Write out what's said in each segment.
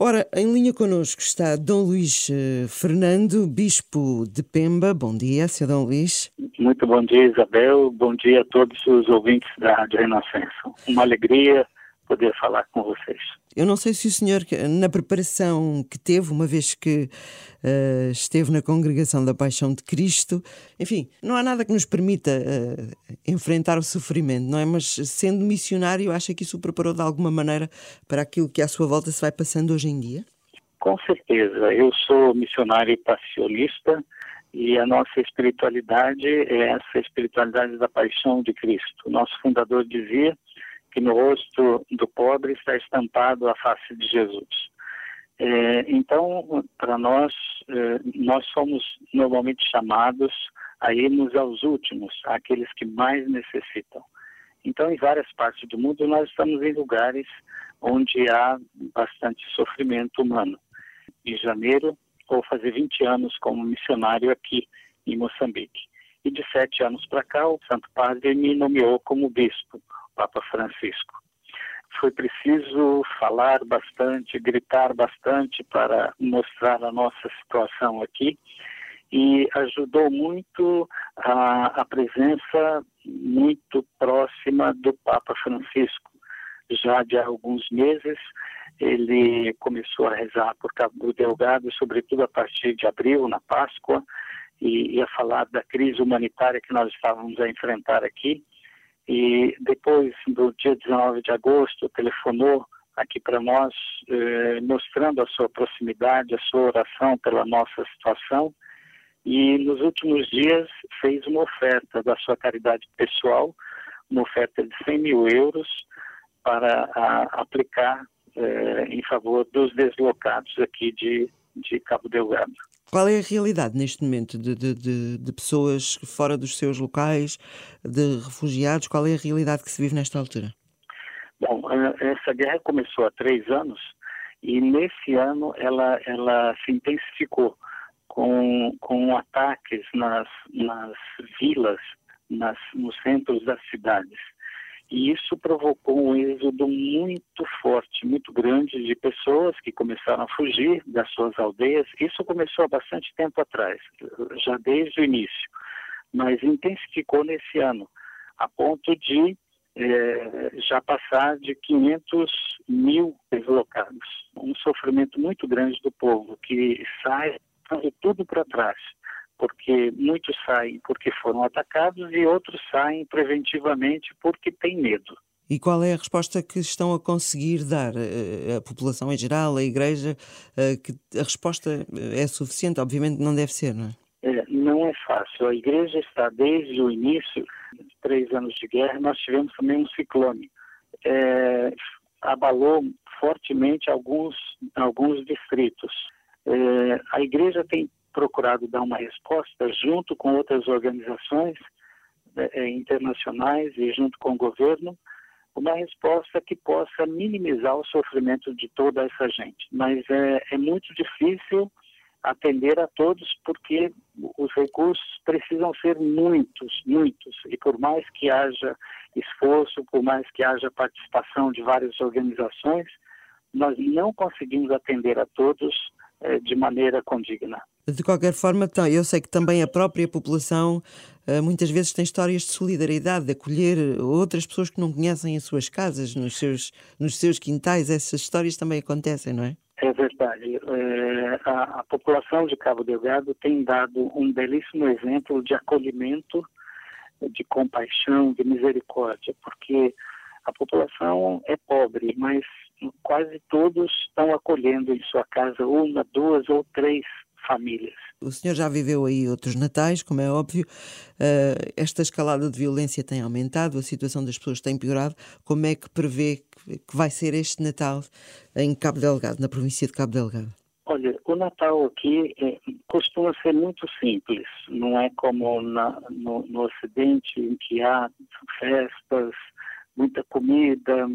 Ora, em linha connosco está Dom Luís eh, Fernando, Bispo de Pemba. Bom dia, Sr. Dom Luís. Muito bom dia, Isabel. Bom dia a todos os ouvintes da Rádio Renascença. Uma alegria poder falar com vocês. Eu não sei se o senhor, na preparação que teve, uma vez que uh, esteve na congregação da Paixão de Cristo, enfim, não há nada que nos permita uh, enfrentar o sofrimento, não é? Mas sendo missionário, acha que isso o preparou de alguma maneira para aquilo que à sua volta se vai passando hoje em dia? Com certeza. Eu sou missionário e passionista e a nossa espiritualidade é essa espiritualidade da paixão de Cristo. Nosso fundador dizia no rosto do pobre está estampado a face de Jesus. É, então, para nós, é, nós somos normalmente chamados a irmos aos últimos, àqueles que mais necessitam. Então, em várias partes do mundo, nós estamos em lugares onde há bastante sofrimento humano. Em janeiro, vou fazer 20 anos como missionário aqui em Moçambique. E de sete anos para cá, o Santo Padre me nomeou como bispo Papa Francisco. Foi preciso falar bastante, gritar bastante para mostrar a nossa situação aqui e ajudou muito a, a presença muito próxima do Papa Francisco. Já de alguns meses, ele começou a rezar por Cabo Delgado, sobretudo a partir de abril, na Páscoa, e ia falar da crise humanitária que nós estávamos a enfrentar aqui. E depois, no dia 19 de agosto, telefonou aqui para nós, eh, mostrando a sua proximidade, a sua oração pela nossa situação. E nos últimos dias fez uma oferta da sua caridade pessoal, uma oferta de 100 mil euros para a, aplicar eh, em favor dos deslocados aqui de, de Cabo Delgado. Qual é a realidade neste momento de, de, de, de, pessoas fora dos seus locais, de refugiados? Qual é a realidade que se vive nesta altura? Bom, essa guerra começou há três anos e nesse ano ela, ela se intensificou com, com ataques nas, nas vilas, nas, nos centros das cidades. E isso provocou um êxodo muito forte, muito grande de pessoas que começaram a fugir das suas aldeias. Isso começou há bastante tempo atrás, já desde o início, mas intensificou nesse ano, a ponto de é, já passar de 500 mil deslocados. Um sofrimento muito grande do povo que sai tudo para trás porque muitos saem porque foram atacados e outros saem preventivamente porque têm medo. E qual é a resposta que estão a conseguir dar eh, a população em geral, a Igreja? Eh, que a resposta é suficiente? Obviamente não deve ser, não é? é não é fácil. A Igreja está desde o início, três anos de guerra, nós tivemos também um ciclone. É, abalou fortemente alguns, alguns distritos. É, a Igreja tem procurado dar uma resposta junto com outras organizações é, internacionais e junto com o governo, uma resposta que possa minimizar o sofrimento de toda essa gente. Mas é, é muito difícil atender a todos porque os recursos precisam ser muitos, muitos. E por mais que haja esforço, por mais que haja participação de várias organizações, nós não conseguimos atender a todos é, de maneira condigna. De qualquer forma, eu sei que também a própria população eh, muitas vezes tem histórias de solidariedade, de acolher outras pessoas que não conhecem as suas casas, nos seus, nos seus quintais. Essas histórias também acontecem, não é? É verdade. É, a, a, população de Cabo Delgado tem dado um belíssimo exemplo de acolhimento, de compaixão, de misericórdia, porque a população é pobre, mas quase todos estão acolhendo em sua casa uma, duas ou três famílias. O senhor já viveu aí outros natais, como é óbvio. Uh, esta escalada de violência tem aumentado, a situação das pessoas tem piorado. Como é que prevê que vai ser este Natal em Cabo Delgado, na província de Cabo Delgado? Olha, o Natal aqui é, costuma ser muito simples, não é como na, no, no Ocidente, em que há festas, muita comida,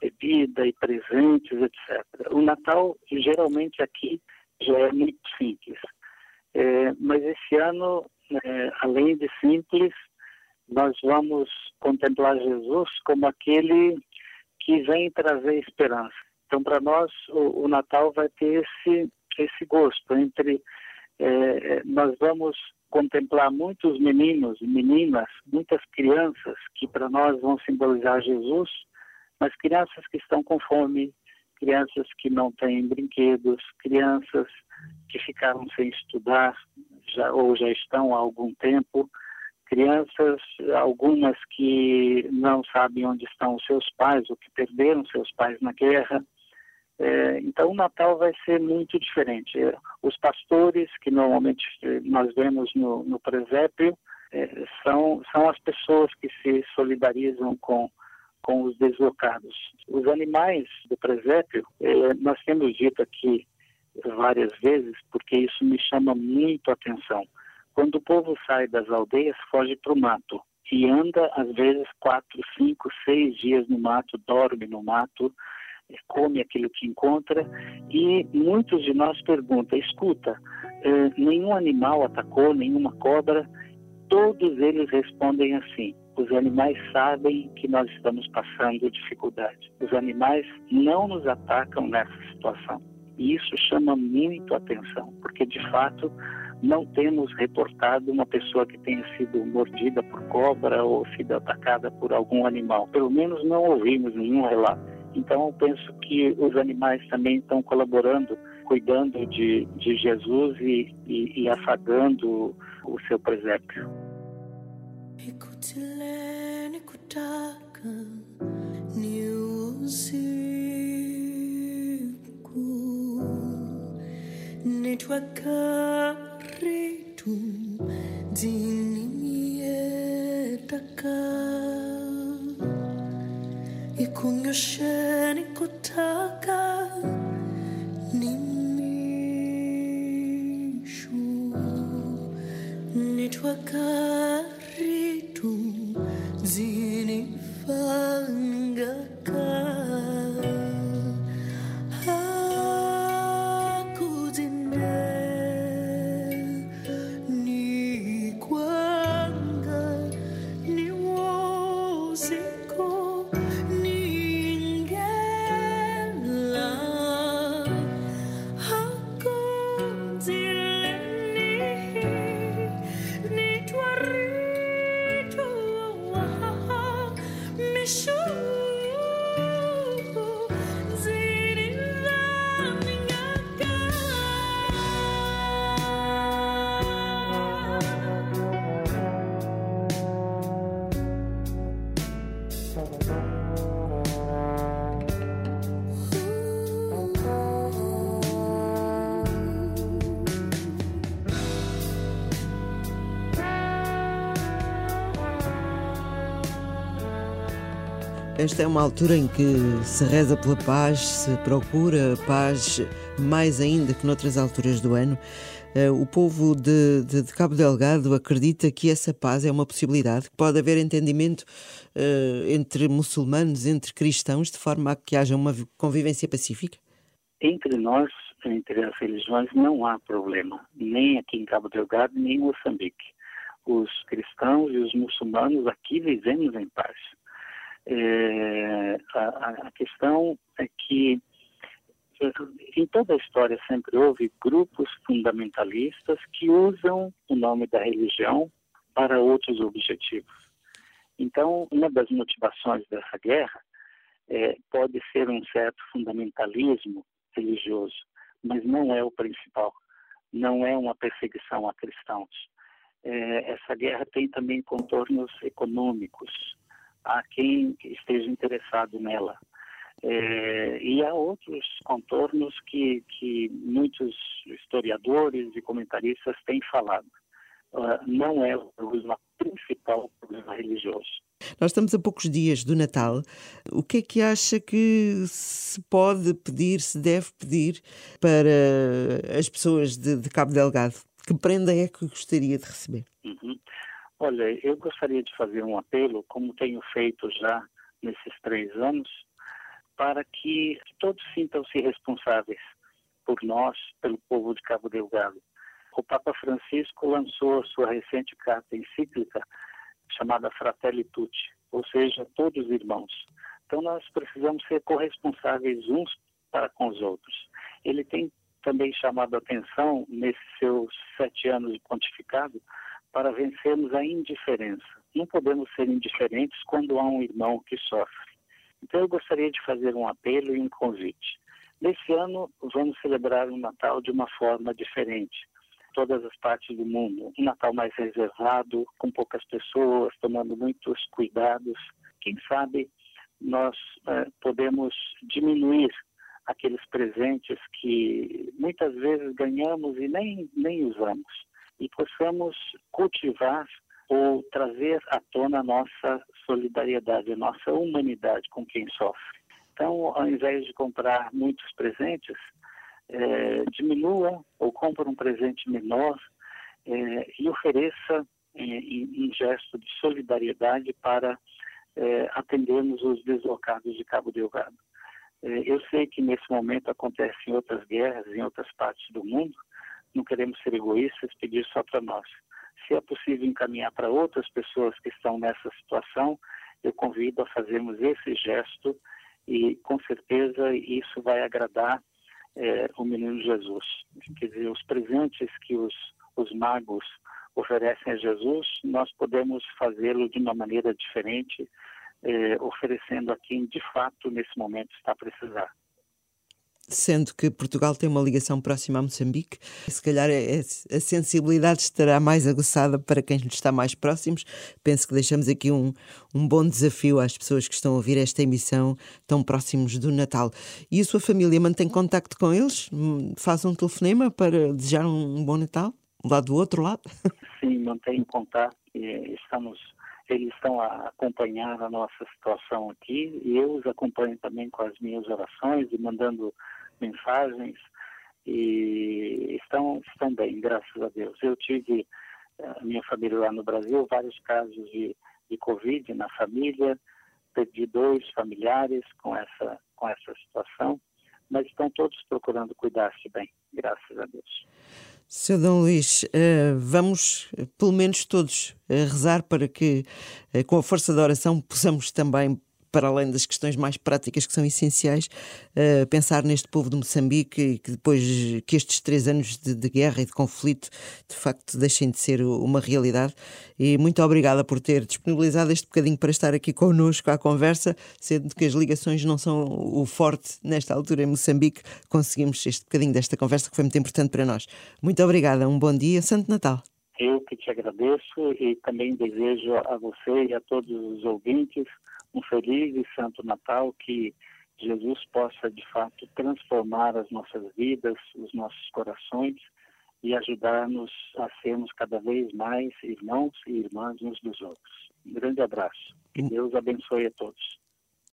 bebida e presentes, etc. O Natal, geralmente aqui, já é muito simples. É, mas esse ano, é, além de simples, nós vamos contemplar Jesus como aquele que vem trazer esperança. Então, para nós, o, o, Natal vai ter esse, esse gosto entre. É, nós vamos contemplar muitos meninos e meninas, muitas crianças que para nós vão simbolizar Jesus, mas crianças que estão com fome, crianças que não têm brinquedos, crianças que ficaram sem estudar já, ou já estão há algum tempo, crianças, algumas que não sabem onde estão os seus pais ou que perderam seus pais na guerra. É, então o Natal vai ser muito diferente. É, os pastores, que normalmente nós vemos no, no presépio, é, são, são as pessoas que se solidarizam com, com os deslocados. Os animais do presépio, é, nós temos dito aqui várias vezes, porque isso me chama muito a atenção. Quando o povo sai das aldeias, foge para o mato e anda, às vezes, quatro, cinco, seis dias no mato, dorme no mato, eh, come aquilo que encontra e muitos de nós perguntam, escuta, eh, nenhum animal atacou, nenhuma cobra, todos eles respondem assim, os animais sabem que nós estamos passando dificuldade. Os animais não nos atacam nessa situação. E isso chama muito atenção, porque de fato não temos reportado uma pessoa que tenha sido mordida por cobra ou sido atacada por algum animal. Pelo menos não ouvimos nenhum relato. Então eu penso que os animais também estão colaborando, cuidando de, de Jesus e, e, e afagando o seu presépio. Nikutilea, nikutaka ni usiku, nitwakaritu dinimietaka ikunyoshe nikutaka Esta é uma altura em que se reza pela paz, se procura paz mais ainda que noutras alturas do ano. Eh, o povo de, de, de Cabo Delgado acredita que essa paz é uma possibilidade, que pode haver entendimento uh, entre muçulmanos, entre cristãos, de forma a que haja uma convivência pacífica? Entre nós, entre as religiões, não há problema, nem aqui em Cabo Delgado, nem em Moçambique. Os cristãos e os muçulmanos aqui vivemos em paz. É, a, a, questão é que em toda a história sempre houve grupos fundamentalistas que usam o nome da religião para outros objetivos. Então, uma das motivações dessa guerra é, pode ser um certo fundamentalismo religioso, mas não é o principal. Não é uma perseguição a cristãos. É, essa guerra tem também contornos econômicos a quem esteja interessado nela. É, e há outros contornos que, que muitos historiadores e comentaristas têm falado. Uh, não é o problema principal, o problema religioso. Nós estamos a poucos dias do Natal. O que é que acha que se pode pedir, se deve pedir para as pessoas de, de Cabo Delgado? Que prenda é que gostaria de receber? Uhum. Olha, eu gostaria de fazer um apelo, como tenho feito já nesses três anos, para que todos sintam-se responsáveis por nós, pelo povo de Cabo Delgado. O Papa Francisco lançou sua recente carta encíclica chamada Fratelli Tutti, ou seja, todos irmãos. Então nós precisamos ser corresponsáveis uns para com os outros. Ele tem também chamado a atenção, nesses seus sete anos de pontificado, para vencermos a indiferença. Não podemos ser indiferentes quando há um irmão que sofre. Então, eu gostaria de fazer um apelo e um convite. Nesse ano, vamos celebrar o Natal de uma forma diferente. Todas as partes do mundo. Um Natal mais reservado, com poucas pessoas, tomando muitos cuidados. Quem sabe nós eh, podemos diminuir aqueles presentes que muitas vezes ganhamos e nem, nem usamos, e possamos cultivar ou trazer à tona a nossa solidariedade, a nossa humanidade com quem sofre. Então, ao invés de comprar muitos presentes, é, diminua ou compre um presente menor é, e ofereça é, em, em, gesto de solidariedade para é, atendermos os deslocados de Cabo Delgado. É, eu sei que nesse momento acontecem outras guerras em outras partes do mundo, não queremos ser egoístas, pedir só para nós. Se é possível encaminhar para outras pessoas que estão nessa situação, eu convido a fazermos esse gesto e com certeza isso vai agradar é, o menino Jesus. Quer dizer, os presentes que os, os magos oferecem a Jesus, nós podemos fazê-lo de uma maneira diferente, é, oferecendo a quem de fato nesse momento está a precisar sendo que Portugal tem uma ligação próxima a Moçambique, se calhar é, é, a sensibilidade estará mais aguçada para quem está mais próximos. Penso que deixamos aqui um, um bom desafio às pessoas que estão a ouvir esta emissão tão próximos do Natal. E a sua família mantém contacto com eles? Faz um telefonema para desejar um bom Natal? Lá do outro lado? Sim, mantém contato. Estamos eles estão a acompanhar a nossa situação aqui e eu os acompanho também com as minhas orações e mandando mensagens e estão, estão bem, graças a Deus. Eu tive, eh, a minha família lá no Brasil, vários casos de, de Covid na família, perdi dois familiares com essa, com essa situação, mas estão todos procurando cuidar-se bem, graças a Deus. Sr. Dom Luís, uh, vamos, pelo menos todos, uh, rezar para que, com a força da oração, possamos também para além das questões mais práticas que são essenciais, uh, pensar neste povo de Moçambique que depois que estes três anos de, de, guerra e de conflito de facto deixem de ser uma realidade. E muito obrigada por ter disponibilizado este bocadinho para estar aqui connosco à conversa, sendo que as ligações não são o forte nesta altura em Moçambique, conseguimos este bocadinho desta conversa que foi muito importante para nós. Muito obrigada, um bom dia, Santo Natal. Eu que te agradeço e também desejo a você e a todos os ouvintes um feliz e santo Natal, que Jesus possa de fato transformar as nossas vidas, os nossos corações e ajudar-nos a sermos cada vez mais irmãos e irmãs uns dos outros. Um grande abraço. Que Deus abençoe a todos.